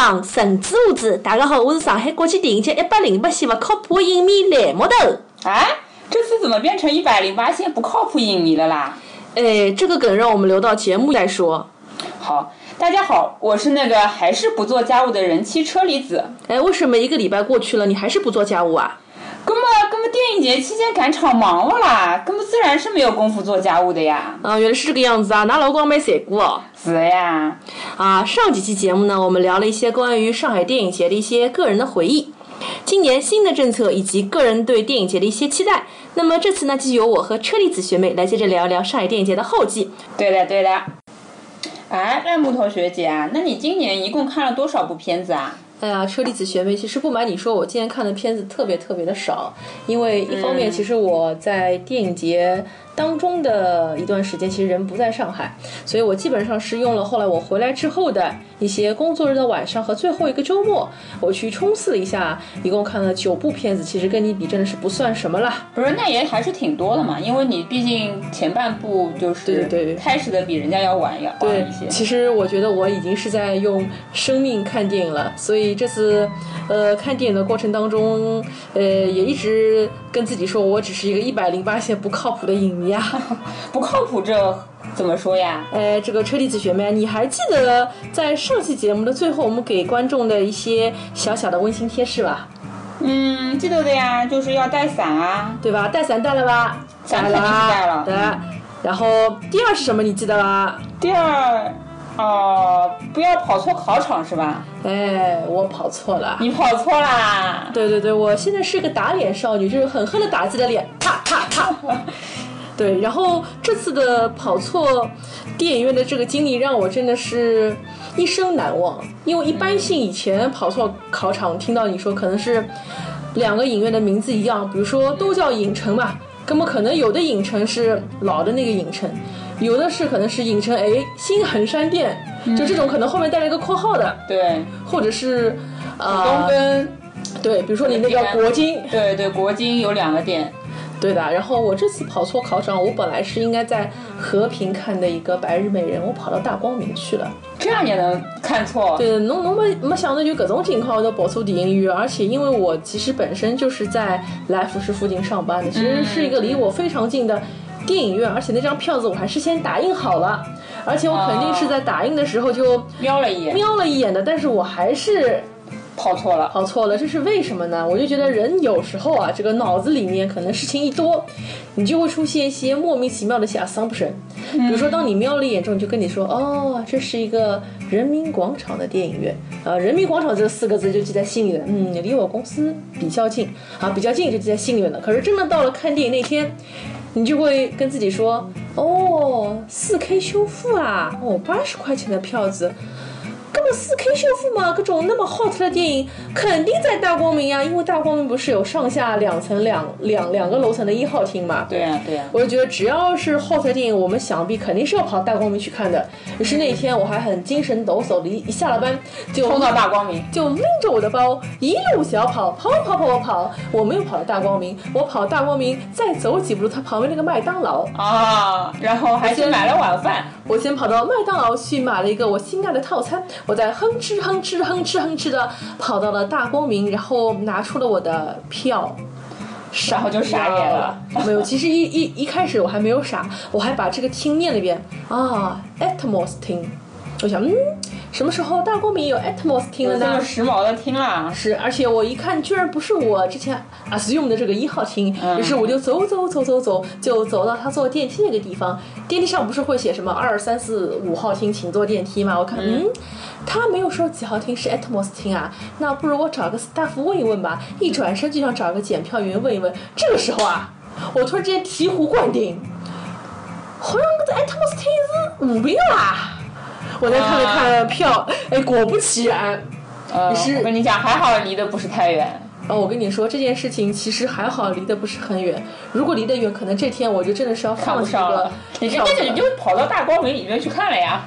瞎讲不讲，神之无子。大家好，我是上海国际电影节一百零八线不靠谱影迷蓝木头。啊，这次怎么变成一百零八线不靠谱影迷了啦？哎，这个梗让我们留到节目再说。好，大家好，我是那个还是不做家务的人妻车厘子。哎，为什么一个礼拜过去了，你还是不做家务啊？根本根本电影节期间赶场忙了啦，根本自然是没有功夫做家务的呀。啊，原来是这个样子啊！那老公没写过哦。是的呀。啊，上几期节目呢，我们聊了一些关于上海电影节的一些个人的回忆，今年新的政策以及个人对电影节的一些期待。那么这次呢，就由我和车厘子学妹来接着聊一聊上海电影节的后记。对的对的。哎，那木头学姐啊，那你今年一共看了多少部片子啊？哎呀，车厘子学妹，其实不瞒你说，我今天看的片子特别特别的少，因为一方面，其实我在电影节当中的一段时间，其实人不在上海，所以我基本上是用了后来我回来之后的一些工作日的晚上和最后一个周末，我去冲刺了一下，一共看了九部片子，其实跟你比真的是不算什么了。不是，那也还是挺多的嘛，因为你毕竟前半部就是对对对开始的比人家要晚要晚一些。，其实我觉得我已经是在用生命看电影了，所以这次，呃，看电影的过程当中，呃，也一直跟自己说，我只是一个一百零八线不靠谱的影迷啊。不靠谱这怎么说呀？呃，这个车厘子学妹，你还记得在上期节目的最后，我们给观众的一些小小的温馨贴士吧？嗯，记得的呀，就是要带伞啊。对吧？带伞带了吧？伞肯定是带了对。然后第二是什么？你记得吧？第二，哦、不要跑错考场是吧？哎，我跑错了。你跑错啦。对对对，我现在是个打脸少女，就是狠狠的打自己的脸，啪啪啪。对，然后这次的跑错电影院的这个经历让我真的是一生难忘，因为一般性以前跑错考场，听到你说可能是两个影院的名字一样，比如说都叫影城嘛，那么可能有的影城是老的那个影城，有的是可能是影城哎新衡山店，就这种可能后面带了一个括号的，对，或者是啊呃东跟对，比如说你那个国金，对对国金有两个店。对的。然后我这次跑错考场，我本来是应该在和平看的一个《白日美人》，我跑到大光明去了。这样也能看错？对，侬侬没没想到有搿种情况都跑错电影院，而且因为我其实本身就是在来福士附近上班的，其实是一个离我非常近的电影院，而且那张票子我还事先打印好了，而且我肯定是在打印的时候就瞄了一眼，瞄了一眼的，但是我还是跑错了。跑错了，这是为什么呢？我就觉得人有时候啊，这个脑子里面可能事情一多，你就会出现一些莫名其妙的小丧不神。比如说，当你瞄了一眼之后，你就跟你说，哦，这是一个人民广场的电影院。啊，人民广场这四个字就记在心里了。嗯，离我公司比较近，啊，比较近就记在心里面了。可是真的到了看电影那天，你就会跟自己说，哦，四 K 修复啊，哦，八十块钱的票子。根本四 K 修复嘛，各种那么 hot 的电影肯定在大光明呀，因为大光明不是有上下两层两两两个楼层的一号厅嘛。对呀、对呀、我就觉得只要是 hot 的电影，我们想必肯定是要跑大光明去看的。于是那天我还很精神抖擞的，一一下了班就冲到大光明。就拎着我的包一路小跑，跑跑跑跑跑，我没有跑到大光明，我跑大光明再走几步路，它旁边那个麦当劳，啊，然后还去买了晚饭。我先跑到麦当劳去买了一个我心爱的套餐，我在哼哧哼哧哼哧哼哧的跑到了大光明，然后拿出了我的票。然后就傻眼了。没有，其实一一一开始我还没有傻，我还把这个听念了一遍啊，Atmos 听。我想，嗯，什么时候大光明有 Atmos 厅了呢有这么？时髦的听啦，是，而且我一看，居然不是我之前 assume 的这个一号厅，于是我就走走走走走，就走到他坐电梯那个地方。电梯上不是会写什么二三四五号厅，请坐电梯吗？我看，嗯，他没有说几号厅是 Atmos 厅啊，那不如我找个 staff 问一问吧。一转身就想找个检票员问一问。这个时候啊，我突然之间醍醐灌顶，好像这 Atmos 厅是五病啦。我再看了看票，哎，果不其然。呃，是我跟你讲，还好离得不是太远。哦，我跟你说这件事情其实还好，离得不是很远。如果离得远，可能这天我就真的是要看放弃了，你这那你就跑到大光明里面去看了呀？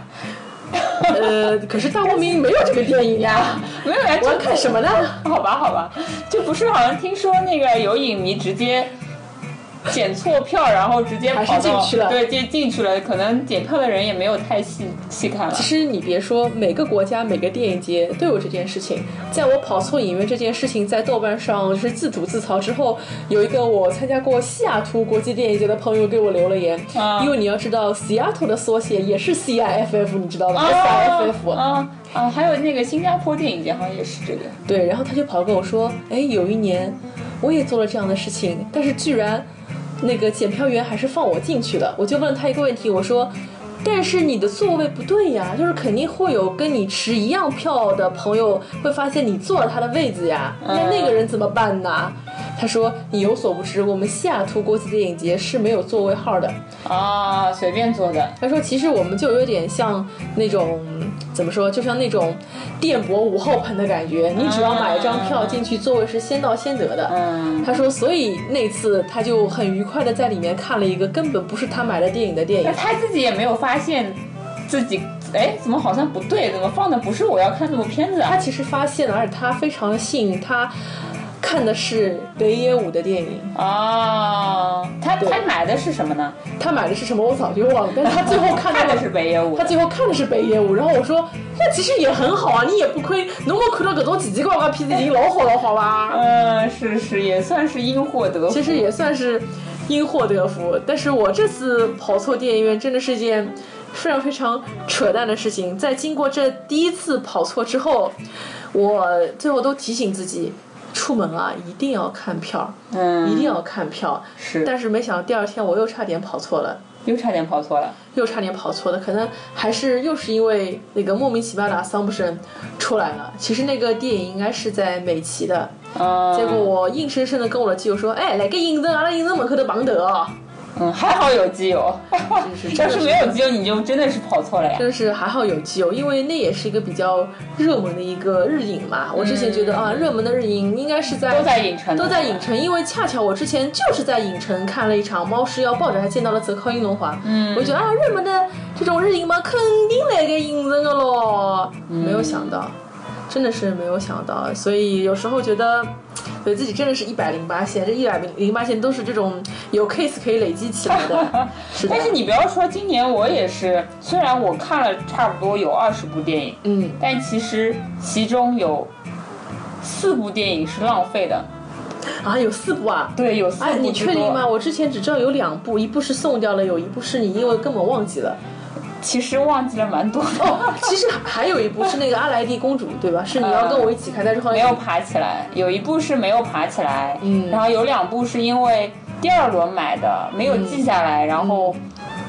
呃，可是大光明没有这个电影呀，没有呀，我要看什么呢？好吧，好吧，就不是好像听说那个有影迷直接检错票，然后直接还是跑进去了对，进进去了。可能检票的人也没有太细细看了其。实你别说，每个国家每个电影节都有这件事情。在我跑错影院这件事情在豆瓣上就是自主自嘲之后，有一个我参加过西雅图国际电影节的朋友给我留了言，啊因为你要知道，Seattle 的缩写也是 CIFF，你知道吗？SIFF。啊啊，还有那个新加坡电影节好像也是这个。对，然后他就跑跟我说，哎，有一年我也做了这样的事情，但是居然那个检票员还是放我进去的。我就问了他一个问题，我说。但是你的座位不对呀，就是肯定会有跟你持一样票的朋友会发现你坐了他的位子呀，那那个人怎么办呢？他说你有所不知，我们西雅图国际电影节是没有座位号的。啊，随便坐的。他说其实我们就有点像那种怎么说，就像那种电博五号盆的感觉，你只要买一张票进去，座位是先到先得的。嗯，他说，所以那次他就很愉快的在里面看了一个根本不是他买的电影的电影那。他自己也没有发现自己，哎，怎么好像不对？怎么放的不是我要看这部片子啊？他其实发现了，而且他非常的幸运，他看的是北野武的电影。啊，他他买的是什么呢？他买的是什么我早就忘了，但是 他最后看看的是北野武他。最后看的是北野武，然后我说那其实也很好啊，你也不亏，能够看到各种奇奇怪怪的片子已经老好了，好吧？嗯，是是，也算是因祸得福。其实也算是因祸得福。但是我这次跑错电影院真的是一件非常非常扯淡的事情。在经过这第一次跑错之后，我最后都提醒自己。出门啊，一定要看票，嗯，一定要看票。是，但是没想到第二天我又差点跑错了，又差点跑错了。又差点跑错了，可能还是又是因为那个莫名其妙的 assumption 出来了。其实那个电影应该是在美琪的，嗯，结果我硬生生的跟我的基友说，哎，来个影城，阿拉影城门口头碰头哦。嗯，还好有基友，是 要是没有基友，你就真的是跑错了呀。真是还好有基友，因为那也是一个比较热门的一个日影嘛。我之前觉得啊，热门的日影应该是在都在影城，都在影城，因为恰巧我之前就是在影城看了一场《猫是要抱着》，还见到了泽靠英龙华。嗯，我觉得啊，热门的这种日影嘛，肯定来个影城的咯。没有想到，真的是没有想到，所以有时候觉得。对自己真的是一百零八线，这一百零八线都是这种有 case 可以累积起来的。是的但是你不要说，今年我也是，虽然我看了差不多有二十部电影，嗯，但其实其中有四部电影是浪费的。啊，有四部啊？对，有四部哎，你确定吗？我之前只知道有两部，一部是送掉了，有一部是你因为根本忘记了。其实忘记了蛮多的。哦，其实还有一部是那个阿莱蒂公主，对吧？是你要跟我一起看，但是后来没有爬起来，有一部是没有爬起来，嗯然后有两部是因为第二轮买的，没有记下来，然后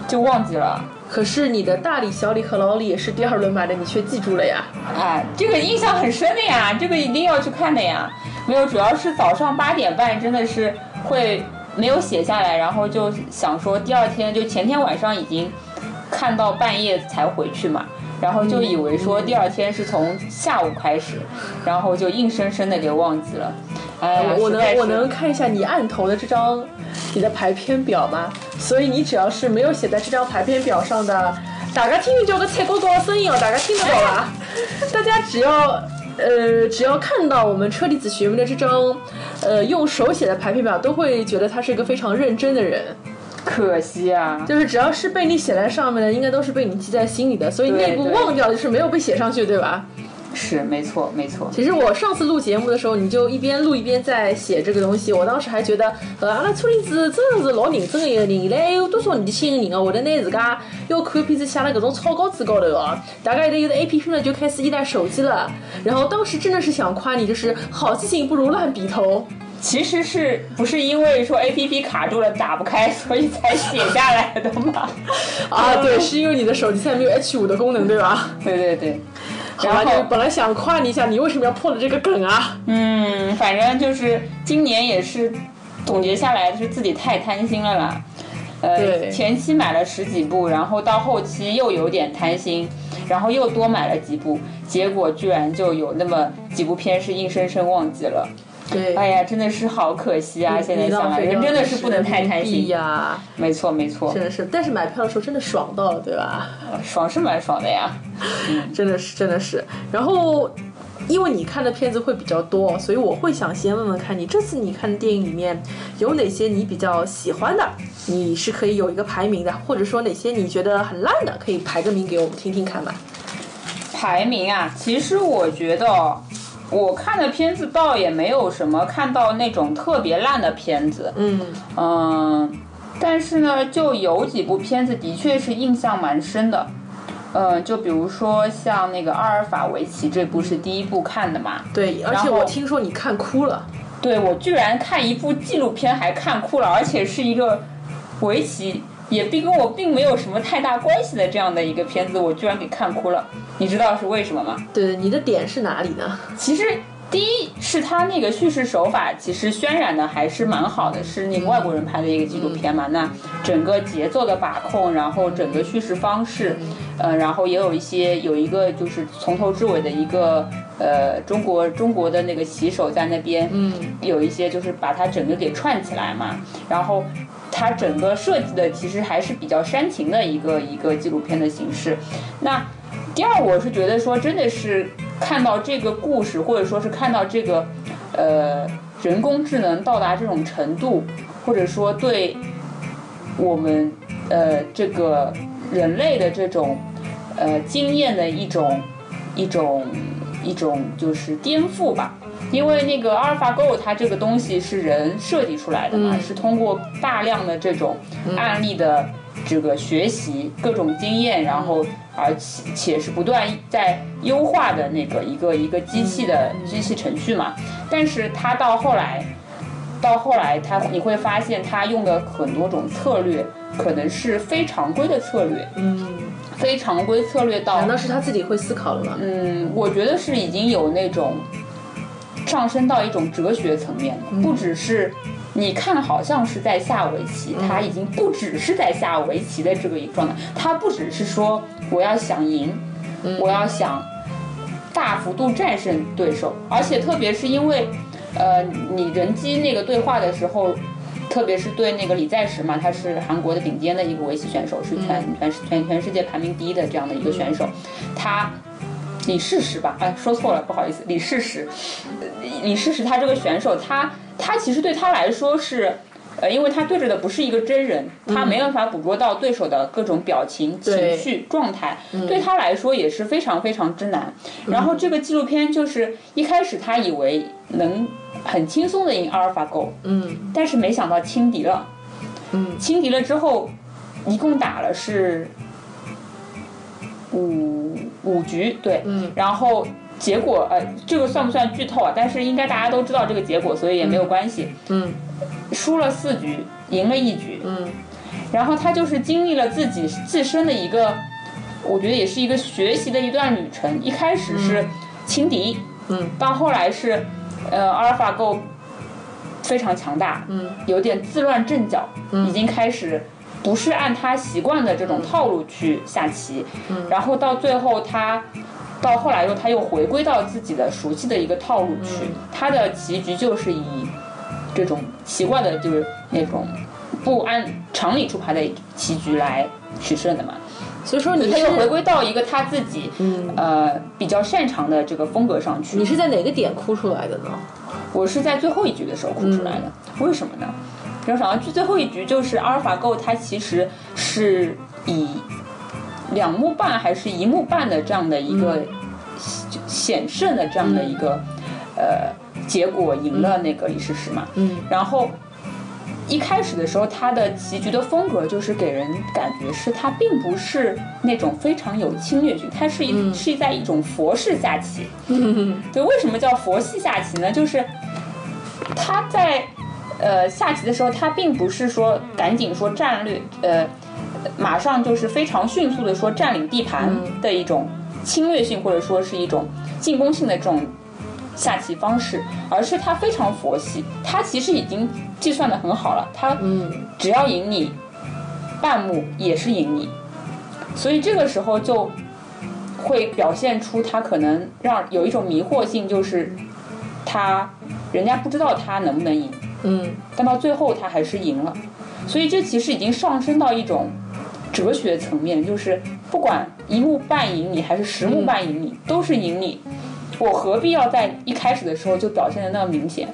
就忘记了。可是你的大李、小李和老李也是第二轮买的，你却记住了呀？哎，这个印象很深的呀，这个一定要去看的呀。没有，主要是早上八点半真的是会没有写下来，然后就想说第二天就前天晚上已经看到半夜才回去嘛，然后就以为说第二天是从下午开始，然后就硬生生的给忘记了。哎，我能我能看一下你案头的这张你的排片表吗？所以你只要是没有写在这张排片表上的，大家听听这个菜高高的声音哦，大家听得到吧？大家只要。呃，只要看到我们车厘子学妹的这张，呃，用手写的排片表，都会觉得他是一个非常认真的人。可惜啊，就是只要是被你写在上面的，应该都是被你记在心里的，所以对那部忘掉就是没有被写上去，对吧？是没错没错。其实我上次录节目的时候，你就一边录一边在写这个东西，我当时还觉得，呃，阿拉车厘子真的是老认真的一个人，现在有多少年轻人啊，会得拿自家要看片子写了搿种草稿纸高头哦，大概有的 A P P 呢就开始依赖手机了，然后当时真的是想夸你，就是好记性不如烂笔头。其实是不是因为说 A P P 卡住了打不开，所以才写下来的吗？啊，对，是因为你的手机现在没有 H 五的功能，对吧？对对对，好吧，然后就本来想夸你一下，你为什么要破了这个梗啊？嗯，反正就是今年也是总结下来是自己太贪心了啦。呃，对前期买了十几部，然后到后期又有点贪心，然后又多买了几部，结果居然就有那么几部片是硬生生忘记了。对，哎呀，真的是好可惜啊！现在想来，人真的是不能太贪心。呀，没错没错，真的是。但是买票的时候真的爽到了，对吧？爽是蛮爽的呀。真的是，真的是。然后因为你看的片子会比较多，所以我会想先问问看你这次你看的电影里面有哪些你比较喜欢的，你是可以有一个排名的，或者说哪些你觉得很烂的，可以排个名给我们听听看吧。排名啊，其实我觉得我看的片子倒也没有什么看到那种特别烂的片子，嗯嗯，但是呢，就有几部片子的确是印象蛮深的。嗯，就比如说像那个《阿尔法围棋》这部是第一部看的嘛？对，而且我听说你看哭了。对，我居然看一部纪录片还看哭了，而且是一个围棋，也并跟我并没有什么太大关系的这样的一个片子，我居然给看哭了。你知道是为什么吗？对，你的点是哪里呢？其实。第一是他那个叙事手法，其实渲染的还是蛮好的，是那个外国人拍的一个纪录片嘛。那整个节奏的把控，然后整个叙事方式，呃，然后也有一些有一个就是从头至尾的一个呃中国中国的那个棋手在那边，嗯，有一些就是把它整个给串起来嘛。然后它整个设计的其实还是比较煽情的一个一个纪录片的形式。那第二，我是觉得说真的是。看到这个故事，或者说是看到这个，呃，人工智能到达这种程度，或者说对我们呃这个人类的这种呃经验的一种一种一种就是颠覆吧。因为那个阿尔法 Go 它这个东西是人设计出来的嘛，是通过大量的这种案例的这个学习各种经验，然后。而且且是不断在优化的那个一个一个机器的机器程序嘛，但是它到后来，到后来它你会发现它用的很多种策略可能是非常规的策略，嗯，非常规策略到难道是他自己会思考了吗？嗯，我觉得是已经有那种上升到一种哲学层面，不只是。你看，好像是在下围棋，他已经不只是在下围棋的这个一个状态，他不只是说我要想赢，我要想大幅度战胜对手，而且特别是因为，呃，你人机那个对话的时候，特别是对那个李在石嘛，他是韩国的顶尖的一个围棋选手，是全全全全世界排名第一的这样的一个选手，他李世石吧，哎，说错了，不好意思，李世石，李世石他这个选手他。他其实对他来说是，呃，因为他对着的不是一个真人，他没办法捕捉到对手的各种表情、情绪、状态，对他来说也是非常非常之难。然后这个纪录片就是一开始他以为能很轻松的赢阿尔法狗，嗯，但是没想到轻敌了，嗯，轻敌了之后，一共打了是五五局，对，嗯，然后。结果呃，这个算不算剧透啊？但是应该大家都知道这个结果，所以也没有关系。嗯，输了四局，赢了一局。嗯，然后他就是经历了自己自身的一个，我觉得也是一个学习的一段旅程。一开始是轻敌，嗯，到后来是呃阿尔法狗非常强大，嗯，有点自乱阵脚，已经开始不是按他习惯的这种套路去下棋。嗯，然后到最后他。到后来又，他又回归到自己的熟悉的一个套路去。他的棋局就是以这种奇怪的，就是那种不按常理出牌的棋局来取胜的嘛。所以说，你他又回归到一个他自己呃比较擅长的这个风格上去。你是在哪个点哭出来的呢？我是在最后一局的时候哭出来的。为什么呢？没有想到最后一局就是阿尔法狗，它其实是以。两目半还是一目半的这样的一个险胜的这样的一个呃结果赢了那个李世石嘛，嗯，然后一开始的时候他的棋局的风格就是给人感觉是他并不是那种非常有侵略性，他是一是在一种佛式下棋，对，为什么叫佛系下棋呢？就是他在呃下棋的时候，他并不是说赶紧说战略呃。马上就是非常迅速的说占领地盘的一种侵略性或者说是一种进攻性的这种下棋方式，而是他非常佛系，他其实已经计算的很好了，他只要赢你半目也是赢你，所以这个时候就会表现出他可能让有一种迷惑性，就是他人家不知道他能不能赢，嗯，但到最后他还是赢了，所以这其实已经上升到一种。哲学层面就是，不管一目半赢你还是十目半赢你，都是赢你。我何必要在一开始的时候就表现的那么明显？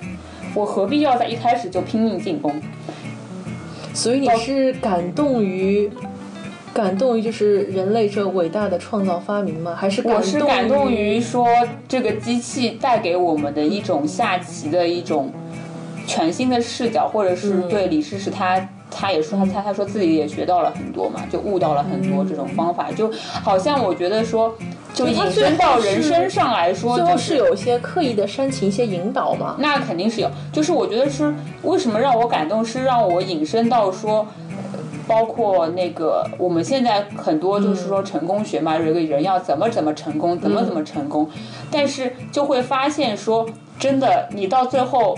我何必要在一开始就拼命进攻？所以你是感动于，感动于就是人类这伟大的创造发明吗？还是我是感动动于说这个机器带给我们的一种下棋的一种全新的视角，或者是对李世石他他也说他他他说自己也学到了很多嘛，就悟到了很多这种方法，就好像我觉得说。就引申到人生上来说，就是有一些刻意的煽情、一些引导嘛。那肯定是有，就是我觉得是为什么让我感动，是让我引申到说，包括那个我们现在很多就是说成功学嘛，这个人要怎么怎么成功，怎么怎么成功，但是就会发现说，真的你到最后，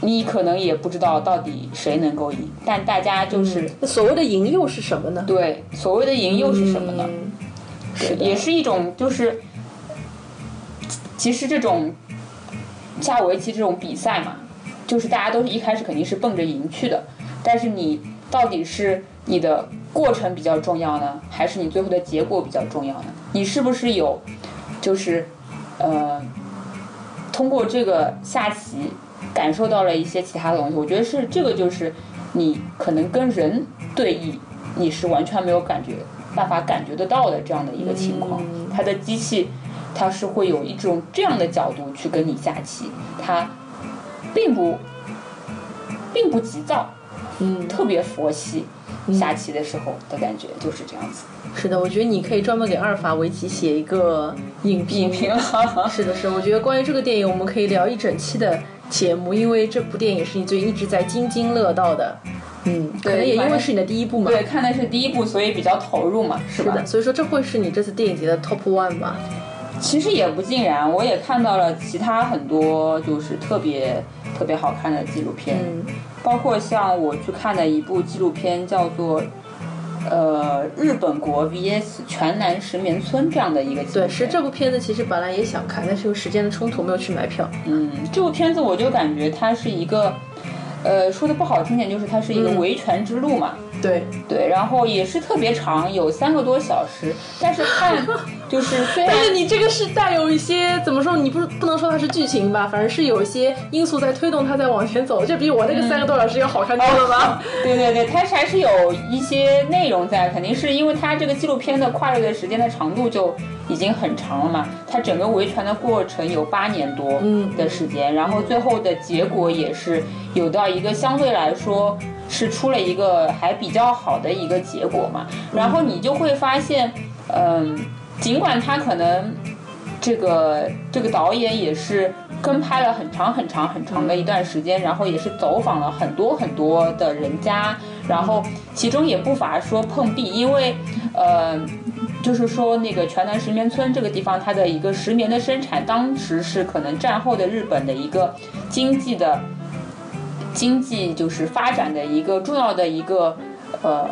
你可能也不知道到底谁能够赢，但大家就是所谓的赢又是什么呢？对，所谓的赢又是什么呢？是也是一种，就是其实这种下围棋这种比赛嘛，就是大家都是一开始肯定是奔着赢去的，但是你到底是你的过程比较重要呢，还是你最后的结果比较重要呢？你是不是有就是呃通过这个下棋感受到了一些其他的东西？我觉得是这个，就是你可能跟人对弈，你是完全没有感觉。办法感觉得到的这样的一个情况，它的机器，它是会有一种这样的角度去跟你下棋，它并不并不急躁，嗯，特别佛系，下棋的时候的感觉就是这样子。是的，我觉得你可以专门给阿尔法围棋写一个影评。影评，是的，是。我觉得关于这个电影，我们可以聊一整期的节目，因为这部电影是你最近一直在津津乐道的。嗯，可能也因为是你的第一部嘛，对，看的是第一部，所以比较投入嘛，是吧？所以说这会是你这次电影节的 top one 吗？其实也不尽然，我也看到了其他很多就是特别特别好看的纪录片，嗯包括像我去看的一部纪录片叫做呃日本国 vs 全南石棉村这样的一个对，是这部片子其实本来也想看，但是有时间的冲突没有去买票。嗯，这部片子我就感觉它是一个。呃，说的不好听点，就是它是一个维权之路嘛。对对，然后也是特别长，有三个多小时。但是看就是 虽然，但是你这个是带有一些怎么说？你不不能说它是剧情吧，反正是有一些因素在推动它在往前走，就比我那个三个多小时要好看多了吧？对对对，它还是有一些内容在，肯定是因为它这个纪录片的跨越的时间的长度就。已经很长了嘛，它整个维权的过程有八年多的时间，然后最后的结果也是有到一个相对来说是出了一个还比较好的一个结果嘛，然后你就会发现，嗯，尽管他可能这个这个导演也是跟拍了很长很长很长的一段时间，然后也是走访了很多很多的人家，然后其中也不乏说碰壁，因为呃。就是说，那个全南石棉村这个地方，它的一个石棉的生产，当时是可能战后的日本的一个经济的，经济就是发展的一个重要的一个呃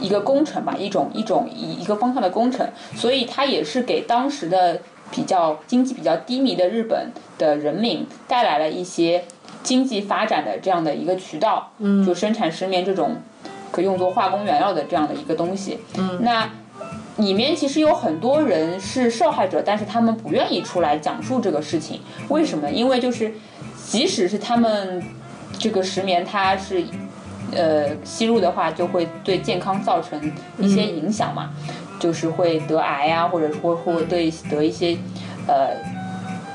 一个工程吧，一种一种一一个方向的工程，所以它也是给当时的比较经济比较低迷的日本的人民带来了一些经济发展的这样的一个渠道，嗯，就生产石棉这种可用作化工原料的这样的一个东西，嗯，那。里面其实有很多人是受害者，但是他们不愿意出来讲述这个事情，为什么？因为就是，即使是他们这个石棉，它是呃吸入的话，就会对健康造成一些影响嘛，就是会得癌啊，或者说会对得一些呃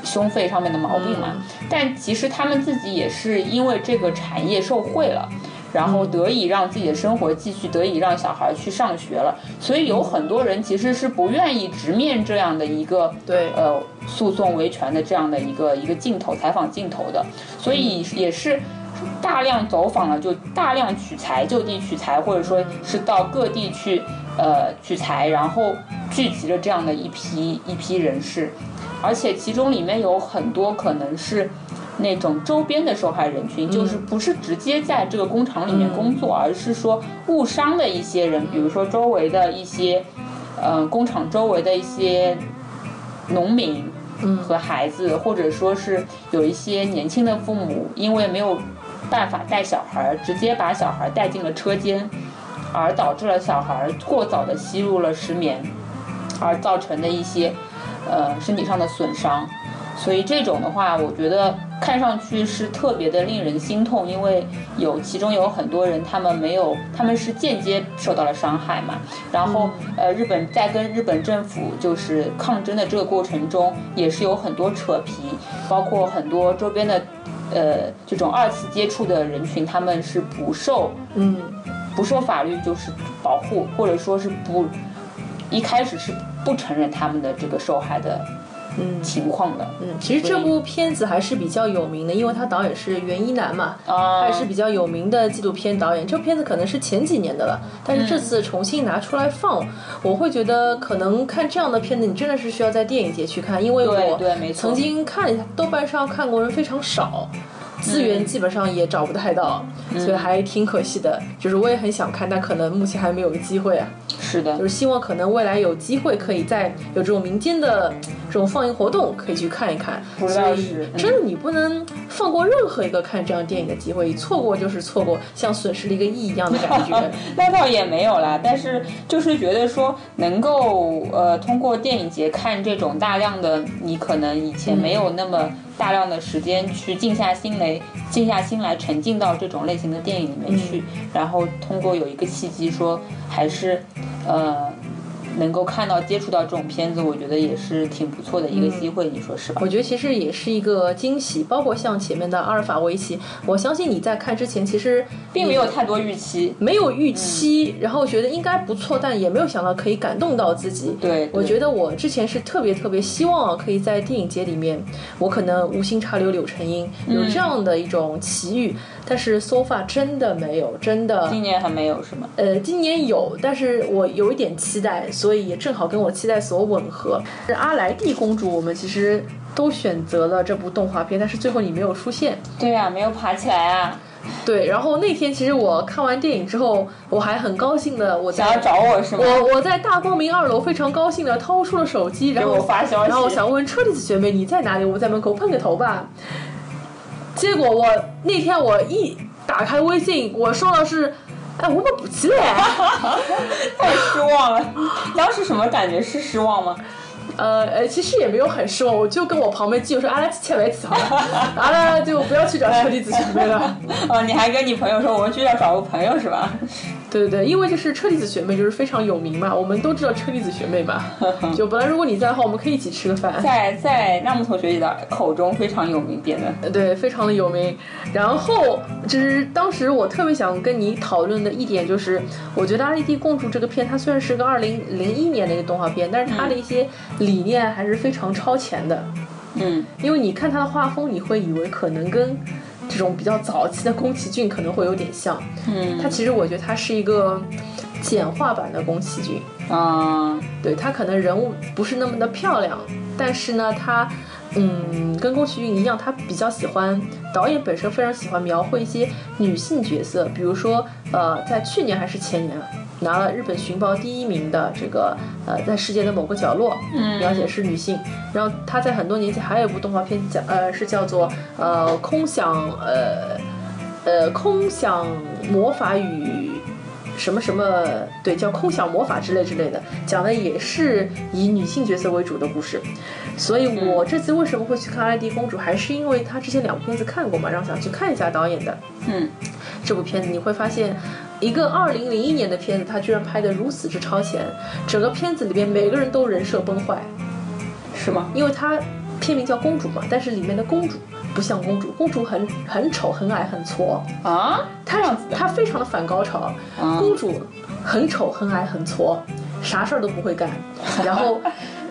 胸肺上面的毛病嘛。但其实他们自己也是因为这个产业受贿了。然后得以让自己的生活继续，得以让小孩去上学了，所以有很多人其实是不愿意直面这样的一个对。呃诉讼维权的这样的一个一个镜头采访镜头的，所以也是大量走访了，就大量取材就地取材，或者说是到各地去呃取材，然后聚集了这样的一批一批人士，而且其中里面有很多可能是。那种周边的受害人群，就是不是直接在这个工厂里面工作，而是说误伤的一些人，比如说周围的一些，呃，工厂周围的一些农民和孩子，或者说是有一些年轻的父母，因为没有办法带小孩，直接把小孩带进了车间，而导致了小孩过早的吸入了石棉，而造成的一些。呃身体上的损伤。所以这种的话，我觉得看上去是特别的令人心痛，因为有其中有很多人，他们没有，他们是间接受到了伤害嘛。然后，呃，日本在跟日本政府就是抗争的这个过程中，也是有很多扯皮，包括很多周边的，呃，这种二次接触的人群，他们是不受，嗯，不受法律就是保护，或者说是不一开始是不承认他们的这个受害的。嗯情况的，嗯，其实这部片子还是比较有名的，因为他导演是袁一男嘛，啊，他也是比较有名的纪录片导演。这部片子可能是前几年的了，但是这次重新拿出来放，我会觉得可能看这样的片子，你真的是需要在电影节去看，因为我对对没错曾经看了一下，豆瓣上看过人非常少。资源基本上也找不太到，所以还挺可惜的。就是我也很想看，但可能目前还没有机会啊。是的就，是希望可能未来有机会可以再有这种民间的这种放映活动，可以去看一看。所是嗯真的你不能放过任何一个看这样电影的机会，你错过就是错过，像损失了一个亿一样的感觉。那倒也没有啦，但是就是觉得说能够呃通过电影节看这种大量的你可能以前没有那么大量的时间去静下心来，静下心来沉浸到这种类型的电影里面去，然后通过有一个契机说还是呃。能够看到、接触到这种片子，我觉得也是挺不错的一个机会，你说是吧我？觉得其实也是一个惊喜，包括像前面的阿尔法围棋，我相信你在看之前其实并没有太多预期。没有预期，然后觉得应该不错，但也没有想到可以感动到自己。对，我觉得我之前是特别特别希望可以在电影节里面，我可能无心插柳柳成荫，有这样的一种奇遇，但是 so far 真的没有，真的。今年还没有是吗？呃，今年有，但是我有一点期待，所以也正好跟我期待所吻合。是阿莱蒂公主，我们其实都选择了这部动画片，但是最后你没有出现。对呀、没有爬起来啊！对，然后那天其实我看完电影之后，我还很高兴的，我想要找我是吗？我我在大光明二楼非常高兴的掏出了手机，然后给我发消息然后我想问车厘子学妹你在哪里？我在门口碰个头吧。结果我那天我一打开微信，我收到是，哎，我们补齐嘞。太失望了。当时什么感觉？是失望吗？呃呃，其实也没有很失望，我就跟我旁边基友说，阿拉去切维奇好了，阿拉 就不要去找车厘子学妹了。哦，你还跟你朋友说我们去要找个朋友是吧？对对对，因为就是车厘子学妹就是非常有名嘛，我们都知道车厘子学妹嘛。就本来如果你在的话，我们可以一起吃个饭。在在纳木同学的口中非常有名，变得对，非常的有名。然后就是当时我特别想跟你讨论的一点就是，我觉得《阿丽蒂公主》这个片，它虽然是个二零零一年的一个动画片，但是它的一些理念还是非常超前的。嗯因为你看它的画风，你会以为可能跟这种比较早期的宫崎骏可能会有点像。嗯它其实我觉得它是一个简化版的宫崎骏。啊对他可能人物不是那么的漂亮，但是呢，他嗯跟宫崎骏一样，他比较喜欢导演本身非常喜欢描绘一些女性角色，比如说呃，在去年还是前年。拿了日本寻宝第一名的这个呃，在世界的某个角落，嗯描写是女性。然后她在很多年前还有一部动画片叫呃是叫做呃空想呃呃空想魔法与什么什么，对，叫空想魔法之类之类的，讲的也是以女性角色为主的故事。所以我这次为什么会去看《爱迪公主》，还是因为她之前两部片子看过嘛，然后想去看一下导演的嗯这部片子。你会发现，一个二零零一年的片子，他居然拍得如此之超前，整个片子里边每个人都人设崩坏，是吗？因为它片名叫公主嘛，但是里面的公主不像公主，公主很很丑、很矮、很矬。啊，她她非常的反高潮，啊公主很丑、很矮、很矬，啥事儿都不会干。然后，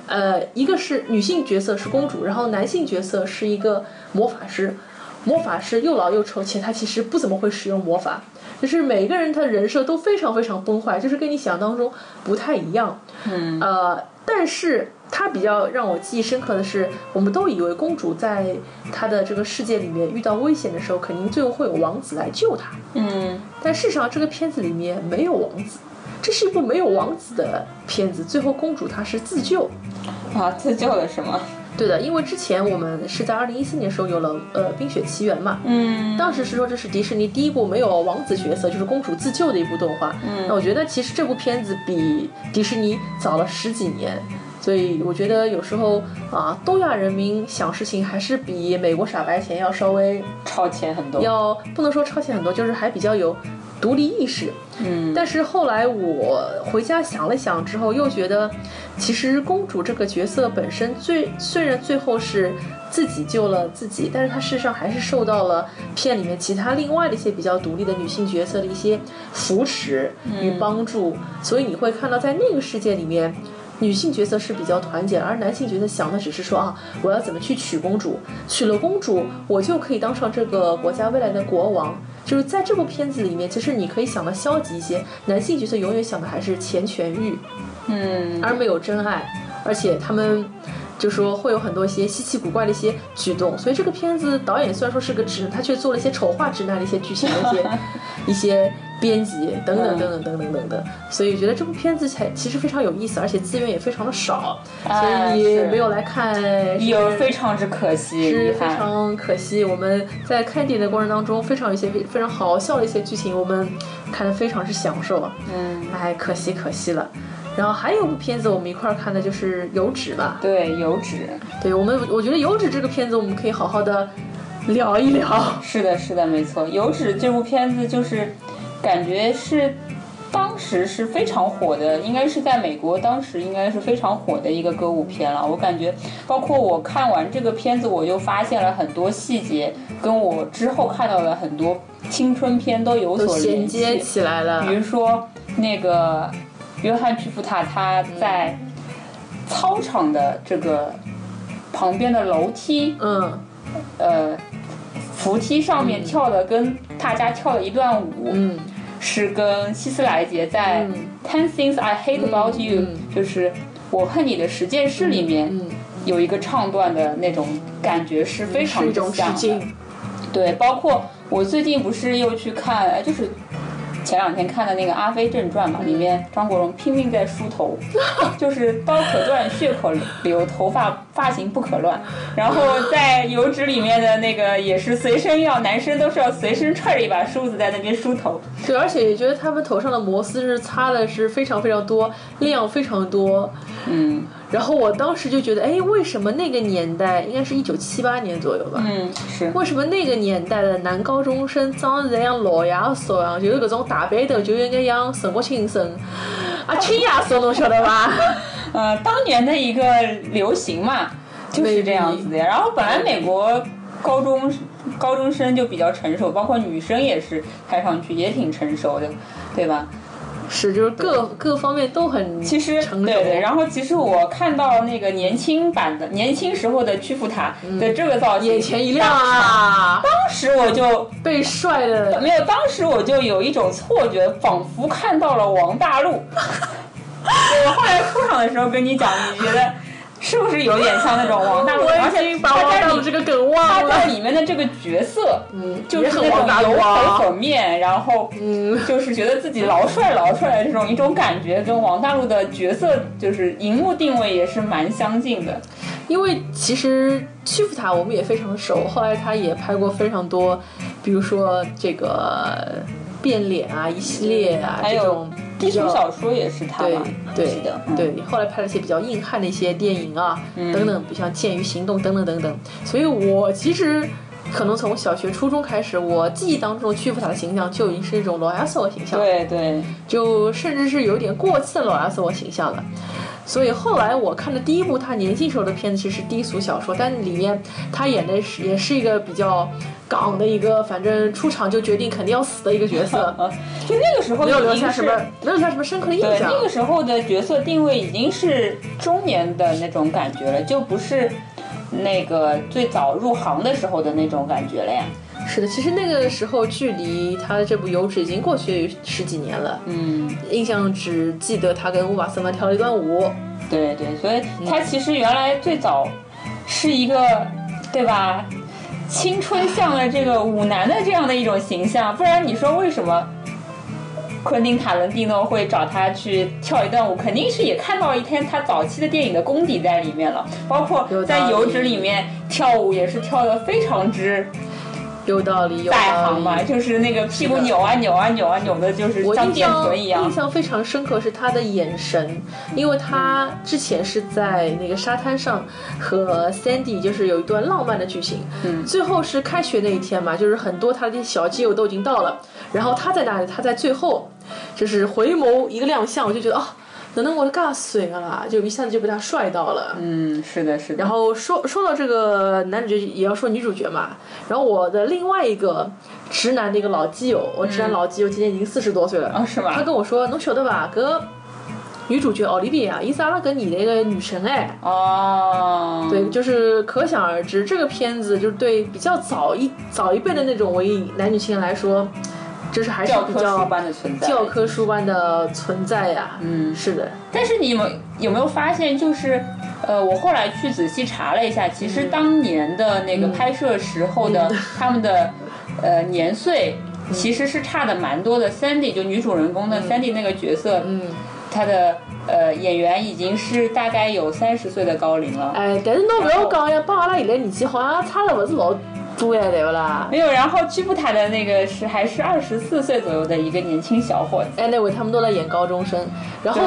呃，一个是女性角色是公主，然后男性角色是一个魔法师。魔法师又老又丑，且他其实不怎么会使用魔法，就是每个人他的人设都非常非常崩坏，就是跟你想当中不太一样。嗯呃，但是它比较让我记忆深刻的是，我们都以为公主在她的这个世界里面遇到危险的时候，肯定最后会有王子来救她。嗯但事实上，这个片子里面没有王子，这是一部没有王子的片子。最后，公主她是自救。啊，自救了是吗？对的，因为之前我们是在二零一四年的时候有了呃《冰雪奇缘》嘛，嗯当时是说这是迪士尼第一部没有王子角色，就是公主自救的一部动画。嗯那我觉得其实这部片子比迪士尼早了十几年，所以我觉得有时候啊，东亚人民想事情还是比美国傻白甜要稍微超前很多。要不能说超前很多，就是还比较有独立意识。嗯，但是后来我回家想了想之后，又觉得，其实公主这个角色本身最虽然最后是自己救了自己，但是她事实上还是受到了片里面其他另外的一些比较独立的女性角色的一些扶持与帮助，所以你会看到在那个世界里面。女性角色是比较团结，而男性角色想的只是说啊，我要怎么去娶公主，娶了公主，我就可以当上这个国家未来的国王。就是在这部片子里面，其实你可以想的消极一些，男性角色永远想的还是钱权欲，嗯，而没有真爱，而且他们就说会有很多一些稀奇古怪的一些举动。所以这个片子导演虽然说是个直男，他却做了一些丑化直男的一些剧情的一些一些。编辑等等等等等等等等，所以觉得这部片子才其实非常有意思，而且资源也非常的少，所以没有来看，有非常之可惜，是非常可惜。我们在看电影的过程当中，非常有一些非常好笑的一些剧情，我们看的非常之享受。嗯，哎，可惜可惜了。然后还有部片子我们一块儿看的就是《油脂》吧？对，《油脂》。对我们，我觉得《油脂》这个片子我们可以好好的聊一聊。是的，是的，没错，《油脂》这部片子就是。感觉是当时是非常火的，应该是在美国当时应该是非常火的一个歌舞片了。我感觉，包括我看完这个片子，我就发现了很多细节，跟我之后看到的很多青春片都有所连接起来了。比如说那个约翰·屈服塔，他在操场的这个旁边的楼梯，嗯，呃。扶梯上面跳的跟大家跳的一段舞，嗯是跟希斯莱杰在《Ten Things I Hate About You》就是我恨你的十件事里面有一个唱段的那种感觉是非常的。对，包括我最近不是又去看，就是。前两天看的那个《阿飞正传》嘛，里面张国荣拼命在梳头，就是刀可断血可流，头发发型不可乱。然后在《油脂》里面的那个也是随身要，男生都是要随身揣着一把梳子在那边梳头。对，而且也觉得他们头上的摩丝是擦的是非常非常多，量非常多。嗯。然后我当时就觉得，哎，为什么那个年代应该是一九七八年左右吧？嗯，是。为什么那个年代的男高中生长得像老亚索样，就是各种大背头，就应该像沈国庆生啊，亲亚索，侬晓得吧？呃，当年的一个流行嘛，就是这样子的。然后本来美国高中高中生就比较成熟，包括女生也是，看上去也挺成熟的，对吧？是，就是各各方面都很其实对对。然后其实我看到那个年轻版的年轻时候的屈服塔的这个造型，眼前一亮啊！当时我就被帅的没有，当时我就有一种错觉，仿佛看到了王大陆。我后来出场的时候跟你讲，你觉得？是不是有点像那种王大 陆？而且他在里这个梗忘了。他在里面的这个角色，嗯，就是那种油头粉面，然后嗯，就是觉得自己老帅老帅的这种一种感觉，跟王大陆的角色就是荧幕定位也是蛮相近的。因为其实屈服他我们也非常熟，后来他也拍过非常多，比如说这个变脸啊一系列啊这种。低俗小说也是他嘛？对的，对，后来拍了一些比较硬汉的一些电影啊，等等，比如像《剑与行动》等等等等。所以我其实可能从小学、初中开始，我记忆当中屈服塔的形象就已经是一种罗亚索形象，对对，就甚至是有点过气的罗亚索形象了。所以后来我看的第一部他年轻时候的片子其实是低俗小说，但里面他演的是也是一个比较港的一个，反正出场就决定肯定要死的一个角色。就那个时候没有留下什么，没有留下什么深刻的印象。对，那个时候的角色定位已经是中年的那种感觉了，就不是那个最早入行的时候的那种感觉了呀。是的，其实那个时候距离他的这部《油脂》已经过去十几年了。嗯，印象只记得他跟乌玛瑟曼跳了一段舞。对对，所以他其实原来最早是一个，对吧？青春向的这个舞男的这样的一种形象，不然你说为什么昆汀塔伦蒂诺会找他去跳一段舞？肯定是也看到一天他早期的电影的功底在里面了，包括在《油脂》里面跳舞也是跳的非常之。有道理，有在道理。行嘛，就是那个屁股扭啊扭啊扭啊扭的，就是我像电臀一样印。象非常深刻是他的眼神，因为他之前是在那个沙滩上和 Sandy 就是有一段浪漫的剧情，嗯最后是开学那一天嘛，就是很多他的小基友都已经到了，然后他在那里，他在最后就是回眸一个亮相，我就觉得啊，能能我的尬水了啦，就一下子就被他帅到了。嗯，是的，是的。然后说说到这个男主角，也要说女主角嘛。然后我的另外一个直男的一个老基友，我直男老基友今年已经四十多岁了。哦，是吗他？跟我说：“侬晓得吧？搿女主角奥利维亚，伊是阿拉搿年代一个女神哎。”哦，对，就是可想而知，这个片子就是对比较早一早一辈的那种文艺男女青年来说，就是还是教科书比较般的存在。教科书般的存在呀。嗯是的，但是你们有没有发现，就是，呃，我后来去仔细查了一下，其实当年的那个拍摄时候的、他们的呃年岁其实是差的蛮多的。Sandy 就女主人公的 Sandy 那个角色，嗯，她的呃演员已经是大概有三十岁的高龄了。哎，但是侬不要讲呀，帮阿拉现在年纪好像差了不是老不啦？没有，然后居布塔的那个是还是二十四岁左右的一个年轻小伙子。哎，那位他们都在演高中生，然后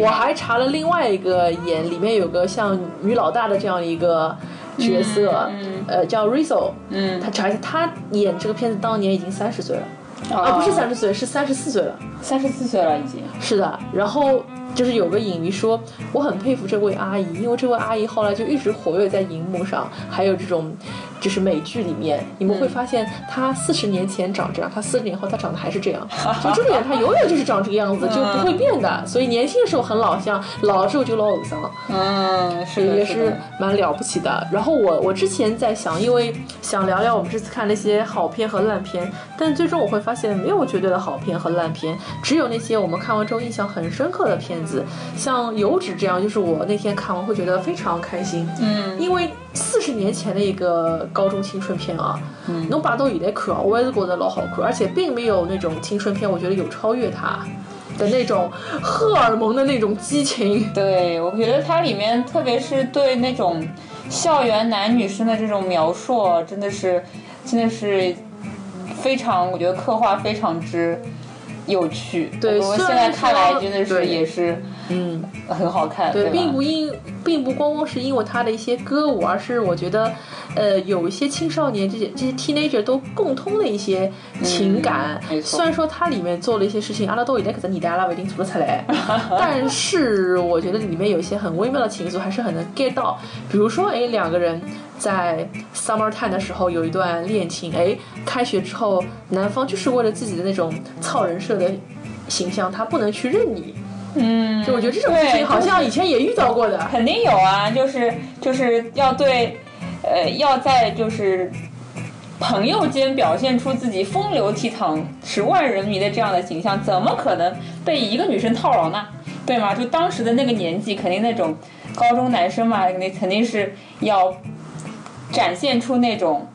我还查了另外一个演，里面有个像女老大的这样一个角色，嗯呃，叫 Rizzo，嗯，他查一下，他演这个片子当年已经三十岁了，啊啊，不是三十岁，是三十四岁了，三十四岁了已经。是的，然后。就是有个影迷说，我很佩服这位阿姨，因为这位阿姨后来就一直活跃在荧幕上，还有这种，就是美剧里面，你们会发现她四十年前长这样，她四十年后她长得还是这样，就这个人她永远就是长这个样子，就不会变的。所以年轻的时候很老相，老了之后就老偶像了。嗯，是，也是蛮了不起的。然后我我之前在想，因为想聊聊我们这次看那些好片和烂片，但最终我会发现没有绝对的好片和烂片，只有那些我们看完之后印象很深刻的片子，像《油脂》这样，就是我那天看完会觉得非常开心。嗯，因为四十年前的一个高中青春片啊，嗯，侬把到现在看啊，我也是觉得老好看，而且并没有那种青春片，我觉得有超越它的那种荷尔蒙的那种激情。对，我觉得它里面，特别是对那种校园男女生的这种描述，真的是，真的是非常，我觉得刻画非常之有趣。对我现在看来真的是对也是嗯。很好看，对，吧？并不因，并不光光是因为他的一些歌舞，而是我觉得，呃，有一些青少年这些这些 teenager 都共通的一些情感。虽然说它里面做了一些事情，阿拉都现在可能年代阿拉不一定做得出来，但是我觉得里面有一些很微妙的情愫，还是很能 get 到。比如说，哎，两个人在 summer time 的时候有一段恋情，哎，开学之后，男方就是为了自己的那种操人设的形象，他不能去认你。嗯，就我觉得这种事对情好像以前也遇到过的。肯定有啊，就是就是要对，呃，要在就是朋友间表现出自己风流倜傥、十万人迷的这样的形象，怎么可能被一个女生套牢呢？对吗？就当时的那个年纪，肯定那种高中男生嘛，那肯定是要展现出那种。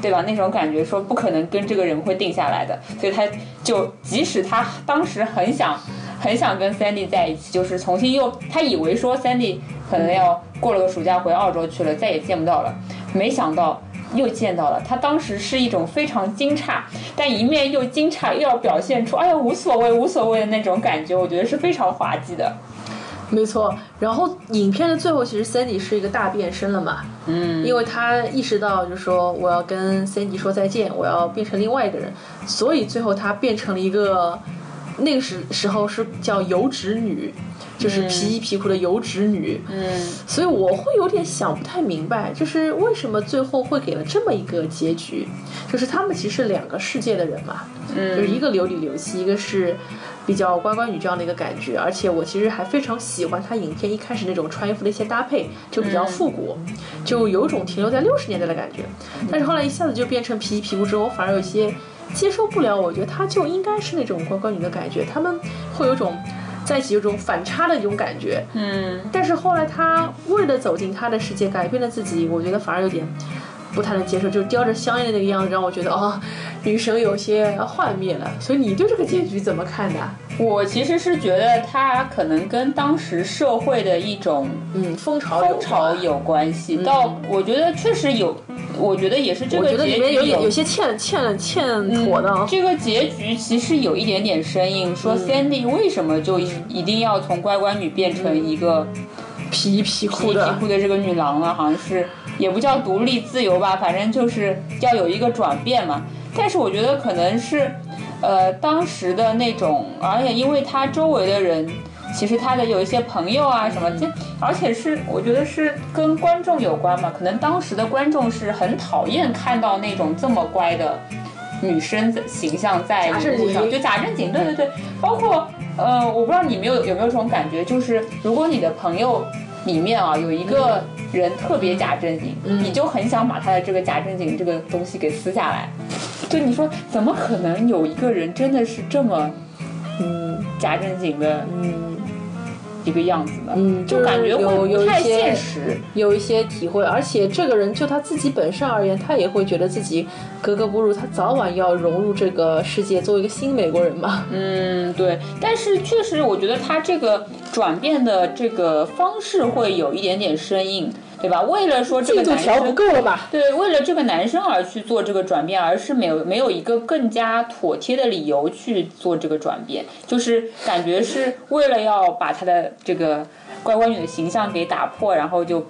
对吧？那种感觉说不可能跟这个人会定下来的，所以他就即使他当时很想很想跟 Sandy 在一起，就是重新又他以为说 Sandy 可能要过了个暑假回澳洲去了，再也见不到了，没想到又见到了。他当时是一种非常惊诧，但一面又惊诧，又要表现出哎呀无所谓无所谓的那种感觉，我觉得是非常滑稽的。没错，然后影片的最后，其实 Sandy 是一个大变身了嘛，嗯，因为他意识到，就是说我要跟 Sandy 说再见，我要变成另外一个人，所以最后他变成了一个，那个时时候是叫油脂女，就是皮衣皮裤的油脂女，嗯，所以我会有点想不太明白，就是为什么最后会给了这么一个结局，就是他们其实是两个世界的人嘛，嗯就是一个流里流气，一个是比较乖乖女这样的一个感觉，而且我其实还非常喜欢她影片一开始那种穿衣服的一些搭配，就比较复古，就有种停留在六十年代的感觉。但是后来一下子就变成皮衣皮裤之后，我反而有些接受不了。我觉得她就应该是那种乖乖女的感觉，他们会有种在一起有种反差的一种感觉。嗯，但是后来她为了走进她的世界，改变了自己，我觉得反而有点。不太能接受，就是叼着香烟的那个样子，让我觉得哦，女神有些幻灭了。所以你对这个结局怎么看的？我其实是觉得他可能跟当时社会的一种嗯，风潮风潮有关系。到我觉得确实有，我觉得也是这个我觉得里结局面有点有些欠欠欠妥的啊。这个结局其实有一点点生硬，说嗯 Sandy 为什么就一定要从乖乖女变成一个皮皮皮皮裤的，裤的这个女郎呢？好像是也不叫独立自由吧，反正就是要有一个转变嘛。但是我觉得可能是，呃，当时的那种，而且因为他周围的人。其实他的有一些朋友啊什么，这而且是我觉得是跟观众有关嘛，可能当时的观众是很讨厌看到那种这么乖的女生的形象在假正荧幕上，就假正经，对对对，包括呃，我不知道你没有有没有这种感觉，就是如果你的朋友里面啊有一个人特别假正经，你就很想把他的这个假正经这个东西给撕下来。就你说，怎么可能有一个人真的是这么嗯假正经的嗯一个样子的？嗯，就感觉有会不太有一些现实。有一些体会，而且这个人就他自己本身而言，他也会觉得自己格格不入，他早晚要融入这个世界，做一个新美国人嘛。嗯，对，但是确实，我觉得他这个转变的这个方式会有一点点生硬，对吧？为了说这个男进度条不生，够了吧？对，为了这个男生而去做这个转变，而是没有没有一个更加妥帖的理由去做这个转变，就是感觉是为了要把他的这个乖乖女的形象给打破，然后就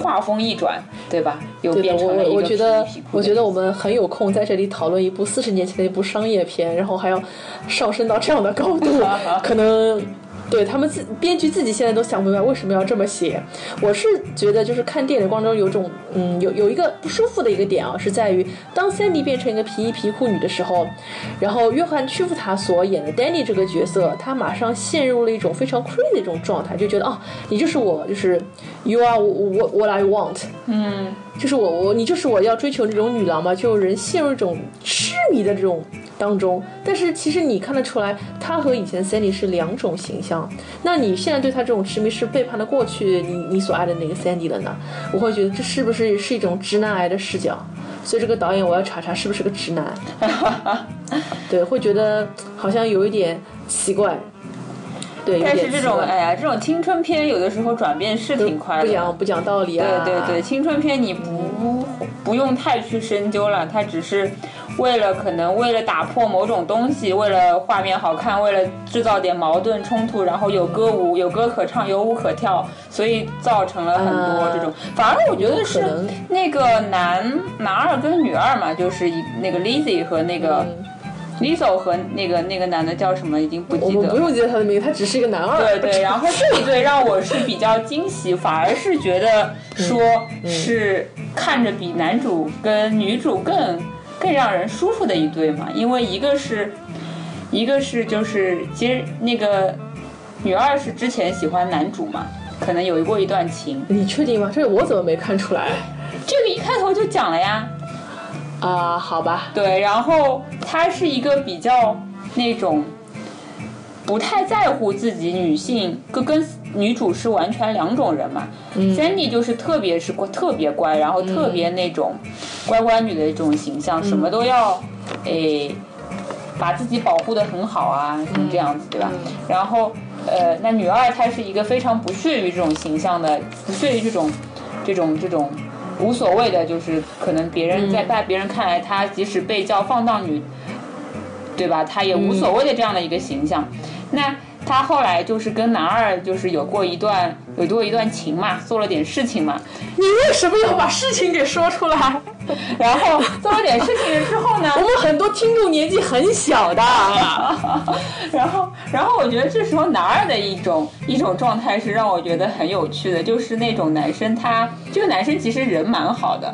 画风一转，对吧？又，变成了一个我我觉得我觉得我们很有空在这里讨论一部四十年前的一部商业片，然后还要上升到这样的高度，可能对他们自编剧自己现在都想不明白为什么要这么写。我是觉得就是看电影的过程中有种嗯有有一个不舒服的一个点啊，是在于当 Sandy 变成一个皮衣皮裤女的时候，然后约翰屈服塔所演的 Danny 这个角色，他马上陷入了一种非常 crazy 的一种状态，就觉得哦，你就是我，就是 You are what what I want。嗯。就是我我你就是我要追求那种女郎嘛，就人陷入一种痴迷的这种当中。但是其实你看得出来，他和以前 Sandy 是两种形象。那你现在对他这种痴迷是背叛了过去你你所爱的那个 Sandy 了呢？我会觉得这是不是是一种直男癌的视角？所以这个导演我要查查是不是个直男。对，会觉得好像有一点奇怪。对，但是这种哎呀，这种青春片有的时候转变是挺快的。不讲不讲道理啊。对对对，青春片你不不用太去深究了，它只是为了可能为了打破某种东西，为了画面好看，为了制造点矛盾冲突，然后有歌舞有歌可唱，有舞可跳，所以造成了很多这种。反而我觉得是那个男男二跟女二嘛，就是一那个 Lizzy 和那个。Lizzo 和那个那个男的叫什么已经不记得不。用记得他的名字，他只是一个男二。对对，然后这一对让我是比较惊喜，反而是觉得说是看着比男主跟女主更更让人舒服的一对嘛，因为一个是一个是就是其实那个女二是之前喜欢男主嘛，可能有过一段情，你确定吗？这个我怎么没看出来？这个一开头就讲了呀，啊，好吧，对，然后她是一个比较那种不太在乎自己女性，跟跟女主是完全两种人嘛。Sandy 就是特别是乖，特别乖，然后特别那种乖乖女的一种形象，什么都要诶把自己保护的很好啊，什么这样子，对吧？然后呃，那女二她是一个非常不屑于这种形象的，不屑于这种这种这种无所谓的，就是可能别人在在别人看来，她即使被叫放荡女，对吧？她也无所谓的这样的一个形象。那她后来就是跟男二就是有过一段有过一段情嘛，做了点事情嘛，你为什么要把事情给说出来？然后做了点事情了之后呢，我们很多听众年纪很小的，然后，然后我觉得这时候男二的一种一种状态是让我觉得很有趣的，就是那种男生他这个男生其实人蛮好的，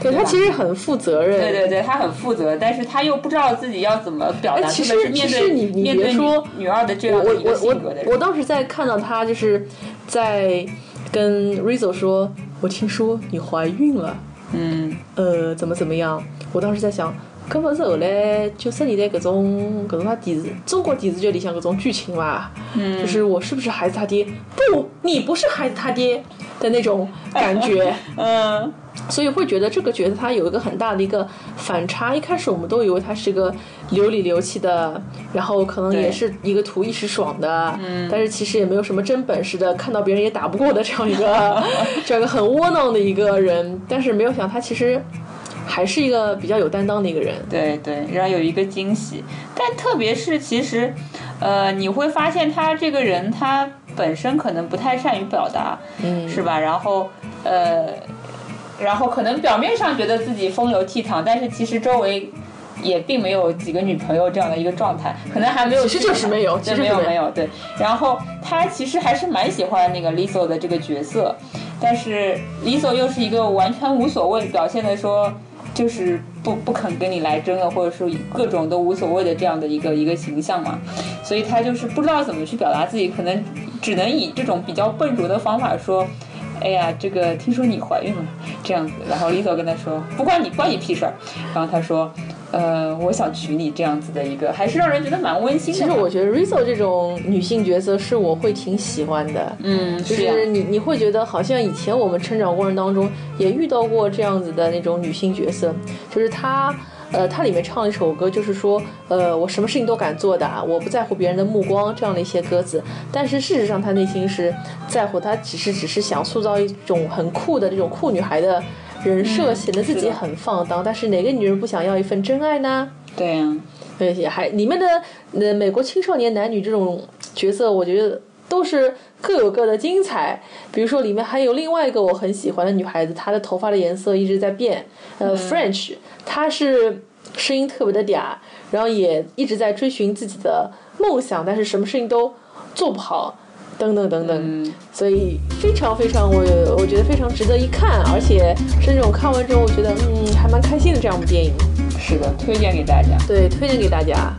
对他其实很负责任。对对对，他很负责，但是他又不知道自己要怎么表达，哎其实其实对你你面对别说女女二的这样的一个我性格的我当时在看到他就是在跟 Rizzo 说，我听说你怀孕了，嗯呃，怎么怎么样？我当时在想，搿勿是后来九十年代搿种搿种啥电视中国电视剧里向搿种剧情嘛，嗯，就是我是不是孩子他爹？不，你不是孩子他爹的那种感觉，嗯，所以会觉得这个角色他有一个很大的一个反差。一开始我们都以为他是个流里流气的，然后可能也是一个图一时爽的，嗯，但是其实也没有什么真本事的，看到别人也打不过的这样一个 这样一个很窝囊的一个人。但是没有想他其实。还是一个比较有担当的一个人，对对，然后有一个惊喜，但特别是其实，呃，你会发现他这个人他本身可能不太善于表达，嗯，是吧？然后呃，然后可能表面上觉得自己风流倜傥，但是其实周围也并没有几个女朋友这样的一个状态，可能还没有，其实就是没有，对，没有没有，对。然后他其实还是蛮喜欢那个 Lisa 的这个角色，但是 Lisa 又是一个完全无所谓，表现的说。就是不不肯跟你来争了，或者说各种都无所谓的这样的一个一个形象嘛，所以他就是不知道怎么去表达自己，可能只能以这种比较笨拙的方法说，哎呀，这个听说你怀孕了。这样子，然后 Lisa 跟他说，不关你关你屁事儿，然后他说。呃，我想娶你这样子的一个，还是让人觉得蛮温馨的。其实我觉得 Rizzo 这种女性角色是我会挺喜欢的。嗯，就是你你会觉得好像以前我们成长过程当中也遇到过这样子的那种女性角色，就是她，呃，她里面唱一首歌，就是说，呃，我什么事情都敢做的，我不在乎别人的目光这样的一些歌词。但是事实上，她内心是在乎，她只是只是想塑造一种很酷的这种酷女孩的。人设显得自己很放荡，但是哪个女人不想要一份真爱呢？对呀，而且还里面的呃美国青少年男女这种角色，我觉得都是各有各的精彩。比如说里面还有另外一个我很喜欢的女孩子，她的头发的颜色一直在变。呃，French，她是声音特别的嗲，然后也一直在追寻自己的梦想，但是什么事情都做不好。等等等等，所以非常非常，我我觉得非常值得一看，而且是那种看完之后，我觉得嗯还蛮开心的这样部电影。是的，推荐给大家。对，推荐给大家。